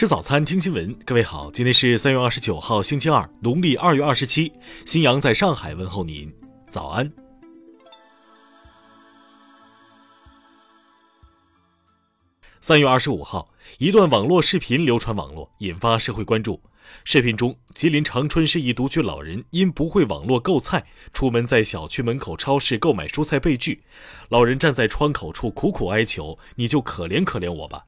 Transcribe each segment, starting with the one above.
吃早餐，听新闻。各位好，今天是三月二十九号，星期二，农历二月二十七。新阳在上海问候您，早安。三月二十五号，一段网络视频流传网络，引发社会关注。视频中，吉林长春市一独居老人因不会网络购菜，出门在小区门口超市购买蔬菜被拒，老人站在窗口处苦苦哀求：“你就可怜可怜我吧。”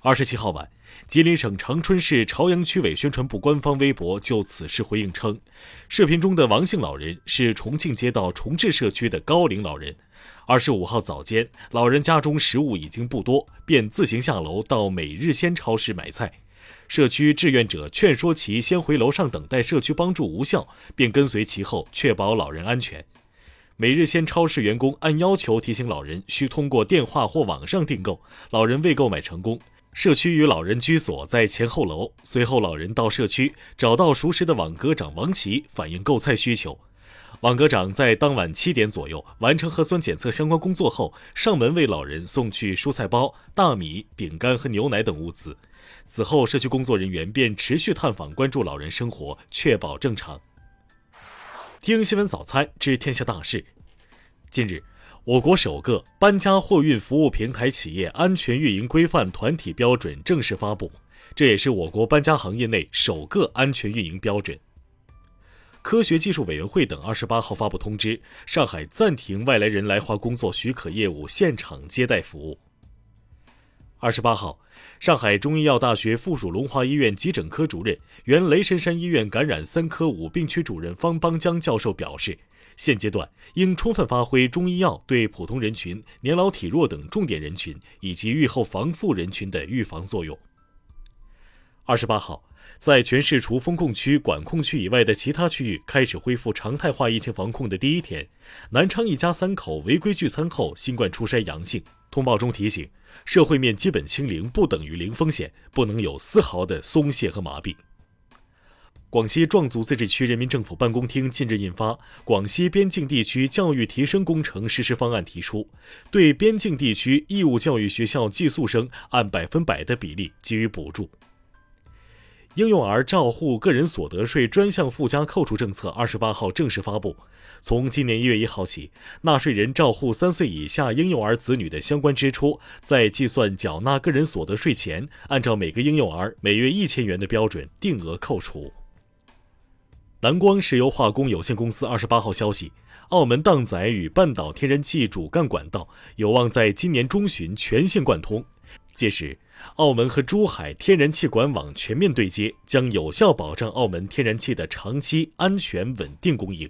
二十七号晚，吉林省长春市朝阳区委宣传部官方微博就此事回应称，视频中的王姓老人是重庆街道重置社区的高龄老人。二十五号早间，老人家中食物已经不多，便自行下楼到每日鲜超市买菜。社区志愿者劝说其先回楼上等待社区帮助无效，便跟随其后，确保老人安全。每日鲜超市员工按要求提醒老人需通过电话或网上订购，老人未购买成功。社区与老人居所在前后楼。随后，老人到社区找到熟识的网格长王琦，反映购菜需求。网格长在当晚七点左右完成核酸检测相关工作后，上门为老人送去蔬菜包、大米、饼干和牛奶等物资。此后，社区工作人员便持续探访关注老人生活，确保正常。听新闻早餐知天下大事。近日。我国首个搬家货运服务平台企业安全运营规范团体标准正式发布，这也是我国搬家行业内首个安全运营标准。科学技术委员会等二十八号发布通知，上海暂停外来人来华工作许可业务现场接待服务。二十八号，上海中医药大学附属龙华医院急诊科主任、原雷神山医院感染三科五病区主任方邦江教授表示。现阶段应充分发挥中医药对普通人群、年老体弱等重点人群以及预后防护人群的预防作用。二十八号，在全市除封控区、管控区以外的其他区域开始恢复常态化疫情防控的第一天，南昌一家三口违规聚餐后新冠初筛阳性。通报中提醒：社会面基本清零不等于零风险，不能有丝毫的松懈和麻痹。广西壮族自治区人民政府办公厅近日印发《广西边境地区教育提升工程实施方案》，提出对边境地区义务教育学校寄宿生按百分百的比例给予补助。婴幼儿照护个人所得税专项附加扣除政策二十八号正式发布，从今年一月一号起，纳税人照护三岁以下婴幼儿子女的相关支出，在计算缴纳个人所得税前，按照每个婴幼儿每月一千元的标准定额扣除。蓝光石油化工有限公司二十八号消息，澳门荡仔与半岛天然气主干管道有望在今年中旬全线贯通，届时，澳门和珠海天然气管网全面对接，将有效保障澳门天然气的长期安全稳定供应。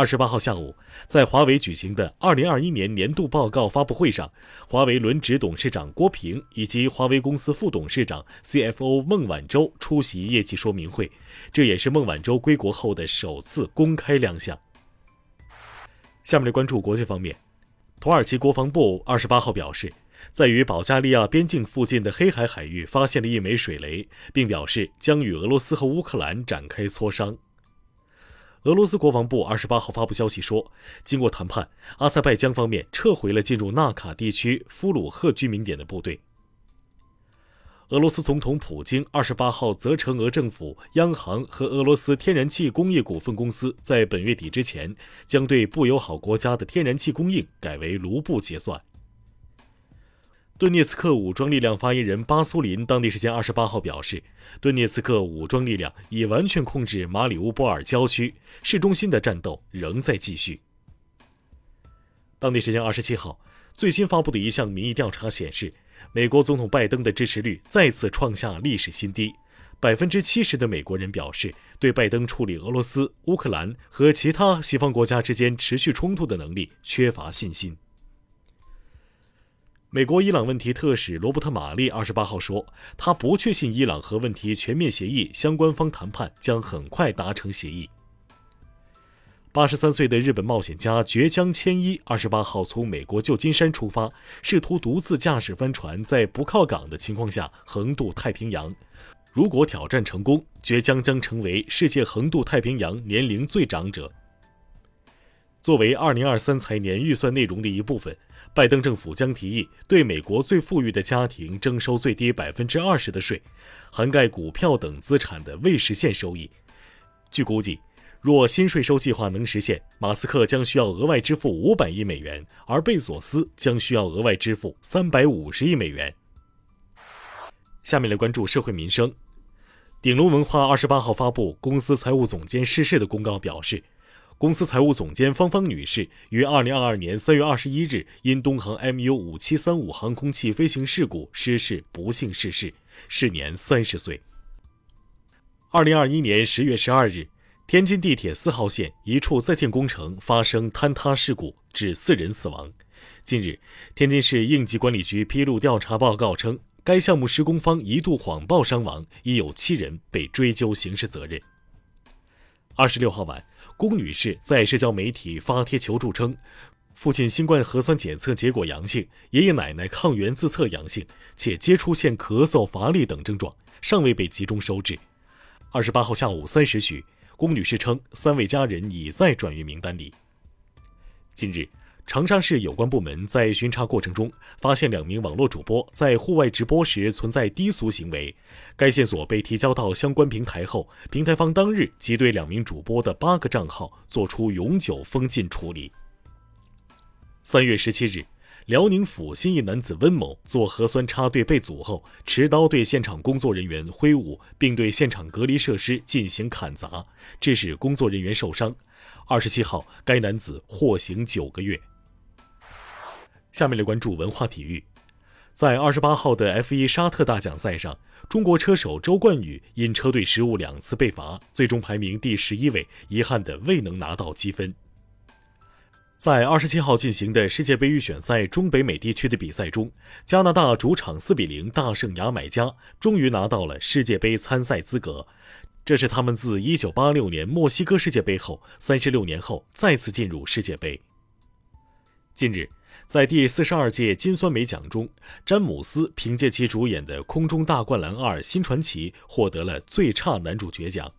二十八号下午，在华为举行的二零二一年年度报告发布会上，华为轮值董事长郭平以及华为公司副董事长、CFO 孟晚舟出席业绩说明会，这也是孟晚舟归国后的首次公开亮相。下面来关注国际方面，土耳其国防部二十八号表示，在与保加利亚边境附近的黑海海域发现了一枚水雷，并表示将与俄罗斯和乌克兰展开磋商。俄罗斯国防部二十八号发布消息说，经过谈判，阿塞拜疆方面撤回了进入纳卡地区夫鲁赫居民点的部队。俄罗斯总统普京二十八号责成俄政府、央行和俄罗斯天然气工业股份公司在本月底之前，将对不友好国家的天然气供应改为卢布结算。顿涅茨克武装力量发言人巴苏林当地时间二十八号表示，顿涅茨克武装力量已完全控制马里乌波尔郊区，市中心的战斗仍在继续。当地时间二十七号，最新发布的一项民意调查显示，美国总统拜登的支持率再次创下历史新低，百分之七十的美国人表示对拜登处理俄罗斯、乌克兰和其他西方国家之间持续冲突的能力缺乏信心。美国伊朗问题特使罗伯特·马利二十八号说，他不确信伊朗核问题全面协议相关方谈判将很快达成协议。八十三岁的日本冒险家绝江千一二十八号从美国旧金山出发，试图独自驾驶帆船在不靠港的情况下横渡太平洋。如果挑战成功，绝江将成为世界横渡太平洋年龄最长者。作为2023财年预算内容的一部分，拜登政府将提议对美国最富裕的家庭征收最低百分之二十的税，涵盖股票等资产的未实现收益。据估计，若新税收计划能实现，马斯克将需要额外支付五百亿美元，而贝索斯将需要额外支付三百五十亿美元。下面来关注社会民生。鼎龙文化二十八号发布公司财务总监逝世的公告，表示，公司财务总监方方女士于二零二二年三月二十一日因东航 MU 五七三五航空器飞行事故失事，不幸逝世，时年三十岁。二零二一年十月十二日，天津地铁四号线一处在建工程发生坍塌事故，致四人死亡。近日，天津市应急管理局披露调查报告称。该项目施工方一度谎报伤亡，已有七人被追究刑事责任。二十六号晚，龚女士在社交媒体发帖求助称，父亲新冠核酸检测结果阳性，爷爷奶奶抗原自测阳性，且皆出现咳嗽、乏力等症状，尚未被集中收治。二十八号下午三时许，龚女士称，三位家人已在转运名单里。近日。长沙市有关部门在巡查过程中，发现两名网络主播在户外直播时存在低俗行为。该线索被提交到相关平台后，平台方当日即对两名主播的八个账号作出永久封禁处理。三月十七日，辽宁阜新一男子温某做核酸插队被阻后，持刀对现场工作人员挥舞，并对现场隔离设施进行砍砸，致使工作人员受伤。二十七号，该男子获刑九个月。下面来关注文化体育，在二十八号的 F1 沙特大奖赛上，中国车手周冠宇因车队失误两次被罚，最终排名第十一位，遗憾的未能拿到积分。在二十七号进行的世界杯预选赛中北美地区的比赛中，加拿大主场四比零大胜牙买加，终于拿到了世界杯参赛资格。这是他们自一九八六年墨西哥世界杯后三十六年后再次进入世界杯。近日。在第四十二届金酸梅奖中，詹姆斯凭借其主演的《空中大灌篮二：新传奇》获得了最差男主角奖。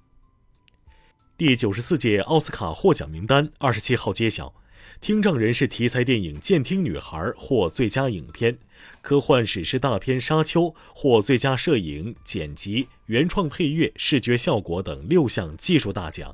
第九十四届奥斯卡获奖名单二十七号揭晓，听障人士题材电影《监听女孩》获最佳影片，科幻史诗大片《沙丘》获最佳摄影、剪辑、原创配乐、视觉效果等六项技术大奖。